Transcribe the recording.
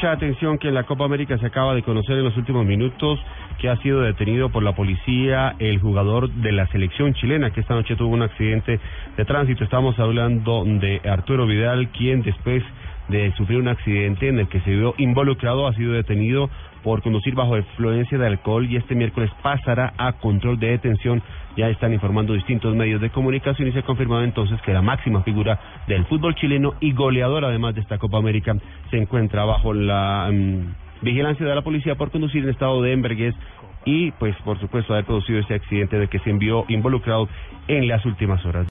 Mucha atención que en la Copa América se acaba de conocer en los últimos minutos que ha sido detenido por la policía el jugador de la selección chilena que esta noche tuvo un accidente de tránsito. Estamos hablando de Arturo Vidal, quien después de sufrir un accidente en el que se vio involucrado ha sido detenido por conducir bajo influencia de alcohol y este miércoles pasará a control de detención. Ya están informando distintos medios de comunicación y se ha confirmado entonces que la máxima figura del fútbol chileno y goleador además de esta Copa América se encuentra bajo la mm, vigilancia de la policía por conducir en estado de embriaguez y pues por supuesto haber producido ese accidente de que se envió involucrado en las últimas horas.